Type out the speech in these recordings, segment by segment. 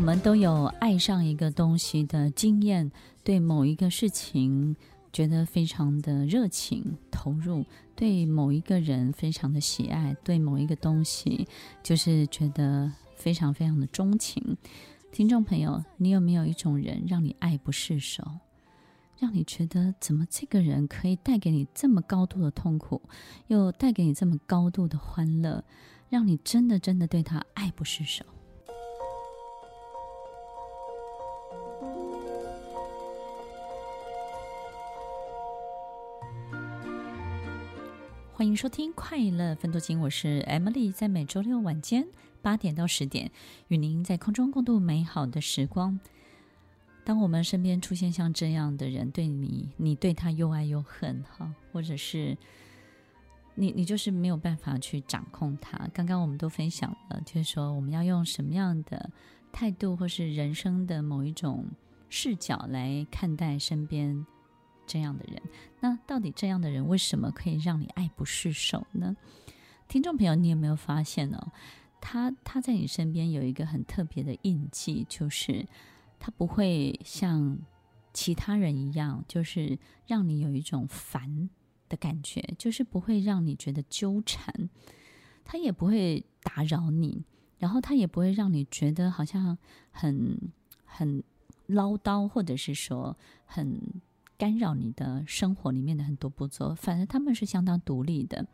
我们都有爱上一个东西的经验，对某一个事情觉得非常的热情投入，对某一个人非常的喜爱，对某一个东西就是觉得非常非常的钟情。听众朋友，你有没有一种人让你爱不释手，让你觉得怎么这个人可以带给你这么高度的痛苦，又带给你这么高度的欢乐，让你真的真的对他爱不释手？欢迎收听《快乐分多金》，我是 Emily，在每周六晚间八点到十点，与您在空中共度美好的时光。当我们身边出现像这样的人，对你，你对他又爱又恨，哈，或者是你，你就是没有办法去掌控他。刚刚我们都分享了，就是说我们要用什么样的态度，或是人生的某一种视角来看待身边。这样的人，那到底这样的人为什么可以让你爱不释手呢？听众朋友，你有没有发现哦？他他在你身边有一个很特别的印记，就是他不会像其他人一样，就是让你有一种烦的感觉，就是不会让你觉得纠缠，他也不会打扰你，然后他也不会让你觉得好像很很唠叨，或者是说很。干扰你的生活里面的很多步骤，反正他们是相当独立的。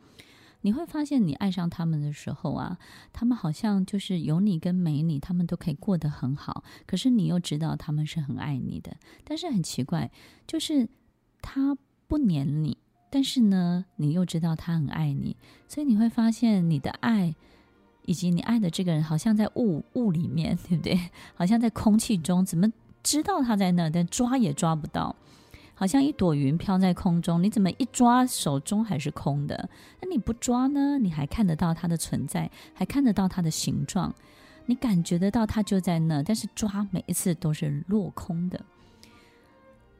你会发现，你爱上他们的时候啊，他们好像就是有你跟没你，他们都可以过得很好。可是你又知道他们是很爱你的。但是很奇怪，就是他不黏你，但是呢，你又知道他很爱你。所以你会发现，你的爱以及你爱的这个人，好像在雾雾里面，对不对？好像在空气中，怎么知道他在那？但抓也抓不到。好像一朵云飘在空中，你怎么一抓，手中还是空的？那你不抓呢？你还看得到它的存在，还看得到它的形状，你感觉得到它就在那，但是抓每一次都是落空的。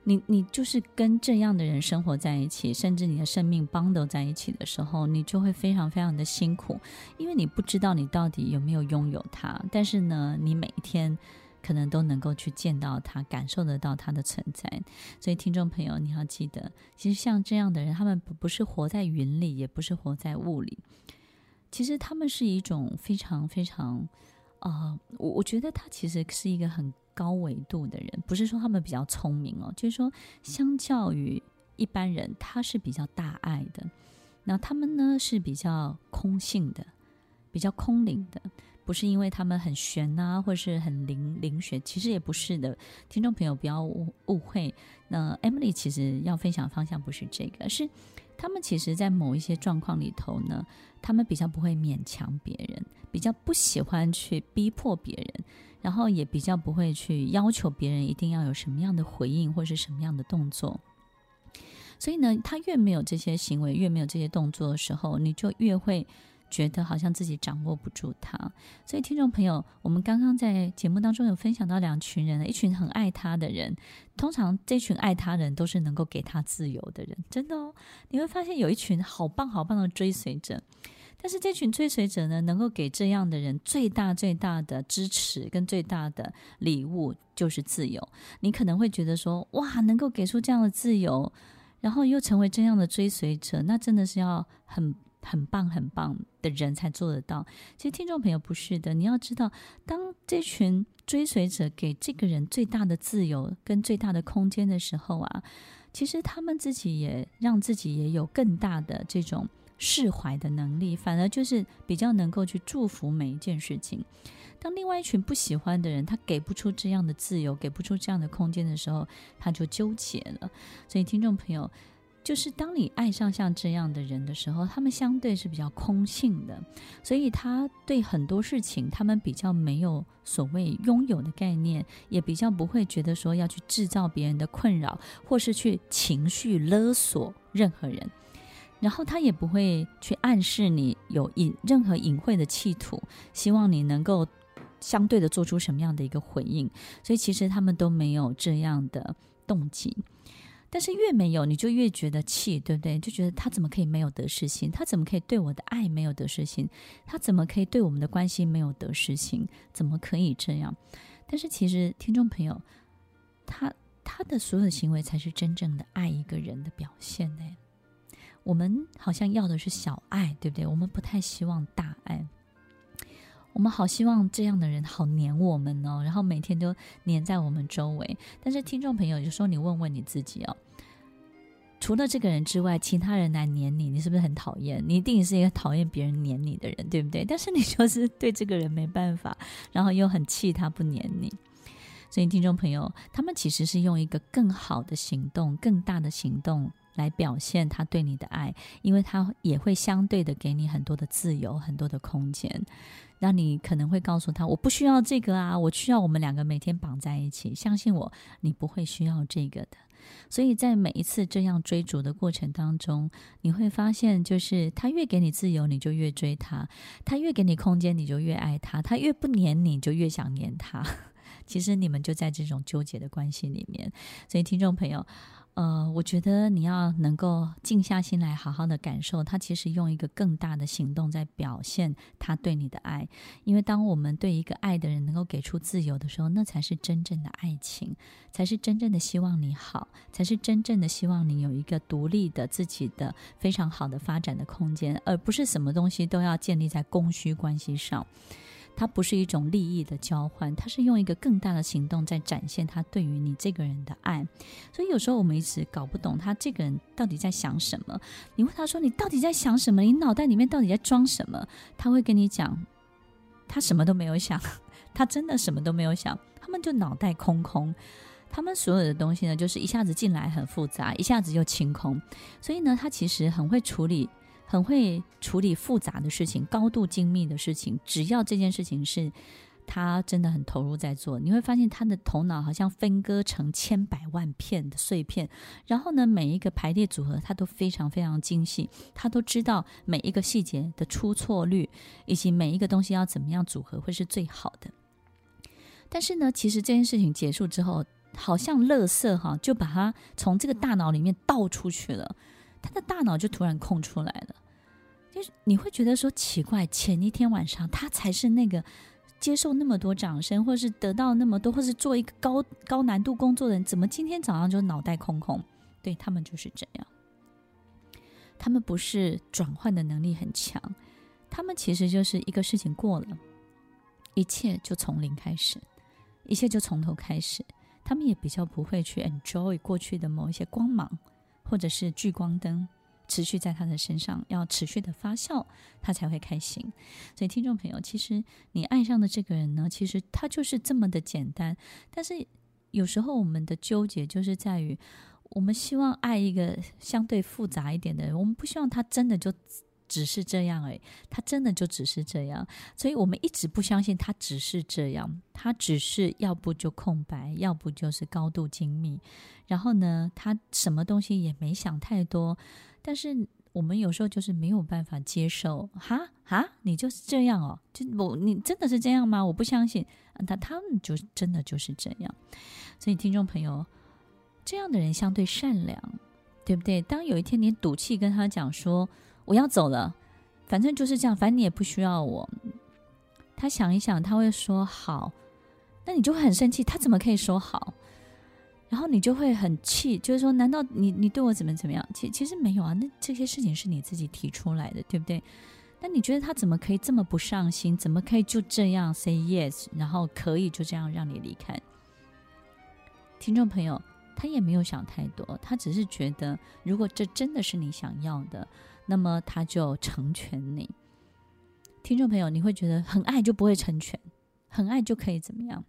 你你就是跟这样的人生活在一起，甚至你的生命 bond 在一起的时候，你就会非常非常的辛苦，因为你不知道你到底有没有拥有它。但是呢，你每一天。可能都能够去见到他，感受得到他的存在。所以，听众朋友，你要记得，其实像这样的人，他们不不是活在云里，也不是活在雾里。其实他们是一种非常非常，呃，我我觉得他其实是一个很高维度的人。不是说他们比较聪明哦，就是说，相较于一般人，他是比较大爱的。那他们呢，是比较空性的，比较空灵的。不是因为他们很玄呐、或是很灵灵学，其实也不是的。听众朋友不要误误会。那 Emily 其实要分享的方向不是这个，是他们其实在某一些状况里头呢，他们比较不会勉强别人，比较不喜欢去逼迫别人，然后也比较不会去要求别人一定要有什么样的回应或是什么样的动作。所以呢，他越没有这些行为，越没有这些动作的时候，你就越会。觉得好像自己掌握不住他，所以听众朋友，我们刚刚在节目当中有分享到两群人，一群很爱他的人，通常这群爱他人都是能够给他自由的人，真的哦。你会发现有一群好棒好棒的追随者，但是这群追随者呢，能够给这样的人最大最大的支持跟最大的礼物就是自由。你可能会觉得说，哇，能够给出这样的自由，然后又成为这样的追随者，那真的是要很。很棒很棒的人才做得到。其实听众朋友不是的，你要知道，当这群追随者给这个人最大的自由跟最大的空间的时候啊，其实他们自己也让自己也有更大的这种释怀的能力，反而就是比较能够去祝福每一件事情。当另外一群不喜欢的人，他给不出这样的自由，给不出这样的空间的时候，他就纠结了。所以听众朋友。就是当你爱上像这样的人的时候，他们相对是比较空性的，所以他对很多事情，他们比较没有所谓拥有的概念，也比较不会觉得说要去制造别人的困扰，或是去情绪勒索任何人，然后他也不会去暗示你有隐任何隐晦的企图，希望你能够相对的做出什么样的一个回应，所以其实他们都没有这样的动机。但是越没有，你就越觉得气，对不对？就觉得他怎么可以没有得失心？他怎么可以对我的爱没有得失心？他怎么可以对我们的关系没有得失心？怎么可以这样？但是其实听众朋友，他他的所有的行为才是真正的爱一个人的表现呢。我们好像要的是小爱，对不对？我们不太希望大爱。我们好希望这样的人好黏我们哦，然后每天都黏在我们周围。但是听众朋友就说：“你问问你自己哦，除了这个人之外，其他人来黏你，你是不是很讨厌？你一定是一个讨厌别人黏你的人，对不对？但是你就是对这个人没办法，然后又很气他不黏你。所以听众朋友，他们其实是用一个更好的行动、更大的行动来表现他对你的爱，因为他也会相对的给你很多的自由、很多的空间。”那你可能会告诉他：“我不需要这个啊，我需要我们两个每天绑在一起。”相信我，你不会需要这个的。所以在每一次这样追逐的过程当中，你会发现，就是他越给你自由，你就越追他；他越给你空间，你就越爱他；他越不黏你，就越想黏他。其实你们就在这种纠结的关系里面。所以，听众朋友。呃，我觉得你要能够静下心来，好好的感受他，其实用一个更大的行动在表现他对你的爱。因为当我们对一个爱的人能够给出自由的时候，那才是真正的爱情，才是真正的希望你好，才是真正的希望你有一个独立的自己的非常好的发展的空间，而不是什么东西都要建立在供需关系上。它不是一种利益的交换，它是用一个更大的行动在展现他对于你这个人的爱。所以有时候我们一直搞不懂他这个人到底在想什么。你问他说：“你到底在想什么？你脑袋里面到底在装什么？”他会跟你讲：“他什么都没有想，他真的什么都没有想。他们就脑袋空空，他们所有的东西呢，就是一下子进来很复杂，一下子又清空。所以呢，他其实很会处理。”很会处理复杂的事情，高度精密的事情。只要这件事情是他真的很投入在做，你会发现他的头脑好像分割成千百万片的碎片。然后呢，每一个排列组合他都非常非常精细，他都知道每一个细节的出错率，以及每一个东西要怎么样组合会是最好的。但是呢，其实这件事情结束之后，好像垃圾哈，就把它从这个大脑里面倒出去了。他的大脑就突然空出来了，就是你会觉得说奇怪，前一天晚上他才是那个接受那么多掌声，或是得到那么多，或是做一个高高难度工作的人，怎么今天早上就脑袋空空？对，他们就是这样，他们不是转换的能力很强，他们其实就是一个事情过了，一切就从零开始，一切就从头开始，他们也比较不会去 enjoy 过去的某一些光芒。或者是聚光灯持续在他的身上，要持续的发酵，他才会开心。所以，听众朋友，其实你爱上的这个人呢，其实他就是这么的简单。但是有时候我们的纠结就是在于，我们希望爱一个相对复杂一点的人，我们不希望他真的就。只是这样哎，他真的就只是这样，所以我们一直不相信他只是这样，他只是要不就空白，要不就是高度精密，然后呢，他什么东西也没想太多，但是我们有时候就是没有办法接受，哈哈，你就是这样哦，就我你真的是这样吗？我不相信，他他们就真的就是这样，所以听众朋友，这样的人相对善良，对不对？当有一天你赌气跟他讲说。我要走了，反正就是这样，反正你也不需要我。他想一想，他会说好，那你就会很生气，他怎么可以说好？然后你就会很气，就是说，难道你你对我怎么怎么样？其其实没有啊，那这些事情是你自己提出来的，对不对？那你觉得他怎么可以这么不上心？怎么可以就这样 say yes，然后可以就这样让你离开？听众朋友，他也没有想太多，他只是觉得，如果这真的是你想要的。那么他就成全你，听众朋友，你会觉得很爱就不会成全，很爱就可以怎么样？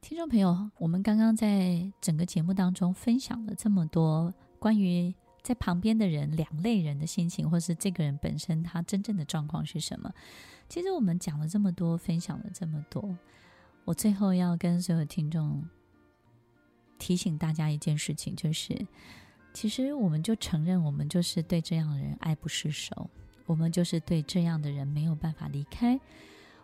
听众朋友，我们刚刚在整个节目当中分享了这么多关于在旁边的人两类人的心情，或是这个人本身他真正的状况是什么？其实我们讲了这么多，分享了这么多，我最后要跟所有听众提醒大家一件事情，就是。其实，我们就承认，我们就是对这样的人爱不释手，我们就是对这样的人没有办法离开，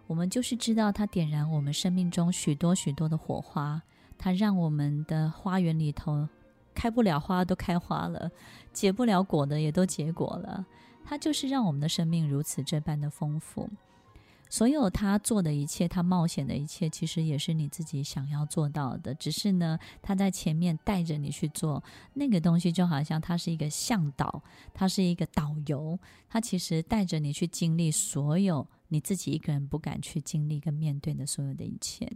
我们就是知道他点燃我们生命中许多许多的火花，他让我们的花园里头开不了花都开花了，结不了果的也都结果了，他就是让我们的生命如此这般的丰富。所有他做的一切，他冒险的一切，其实也是你自己想要做到的。只是呢，他在前面带着你去做那个东西，就好像他是一个向导，他是一个导游，他其实带着你去经历所有你自己一个人不敢去经历跟面对的所有的一切。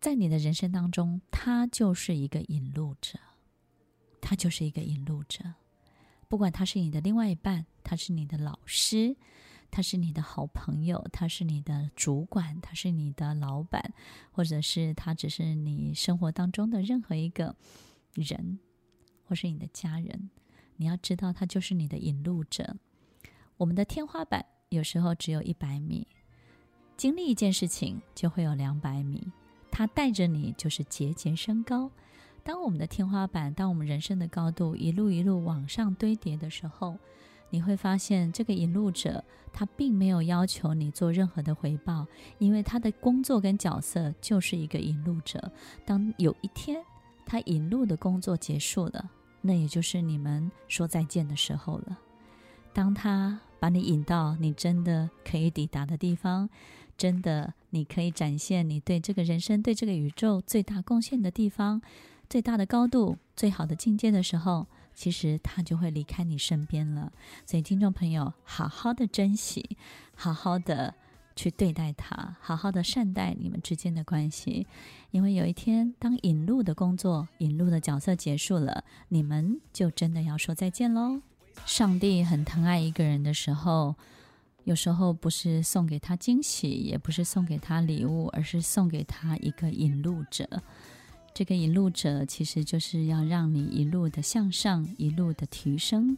在你的人生当中，他就是一个引路者，他就是一个引路者。不管他是你的另外一半，他是你的老师，他是你的好朋友，他是你的主管，他是你的老板，或者是他只是你生活当中的任何一个人，或是你的家人，你要知道，他就是你的引路者。我们的天花板有时候只有一百米，经历一件事情就会有两百米。他带着你，就是节节升高。当我们的天花板，当我们人生的高度一路一路往上堆叠的时候，你会发现，这个引路者他并没有要求你做任何的回报，因为他的工作跟角色就是一个引路者。当有一天他引路的工作结束了，那也就是你们说再见的时候了。当他把你引到你真的可以抵达的地方。真的，你可以展现你对这个人生、对这个宇宙最大贡献的地方、最大的高度、最好的境界的时候，其实他就会离开你身边了。所以，听众朋友，好好的珍惜，好好的去对待他，好好的善待你们之间的关系，因为有一天，当引路的工作、引路的角色结束了，你们就真的要说再见喽。上帝很疼爱一个人的时候。有时候不是送给他惊喜，也不是送给他礼物，而是送给他一个引路者。这个引路者其实就是要让你一路的向上，一路的提升。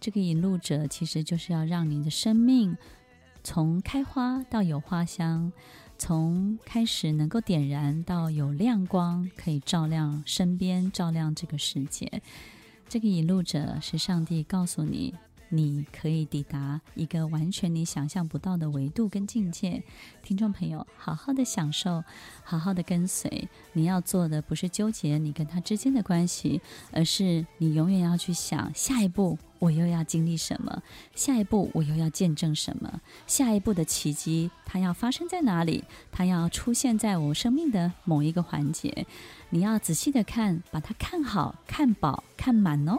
这个引路者其实就是要让你的生命从开花到有花香，从开始能够点燃到有亮光，可以照亮身边，照亮这个世界。这个引路者是上帝告诉你。你可以抵达一个完全你想象不到的维度跟境界，听众朋友，好好的享受，好好的跟随。你要做的不是纠结你跟他之间的关系，而是你永远要去想下一步我又要经历什么，下一步我又要见证什么，下一步的奇迹它要发生在哪里？它要出现在我生命的某一个环节。你要仔细的看，把它看好、看饱、看满哦。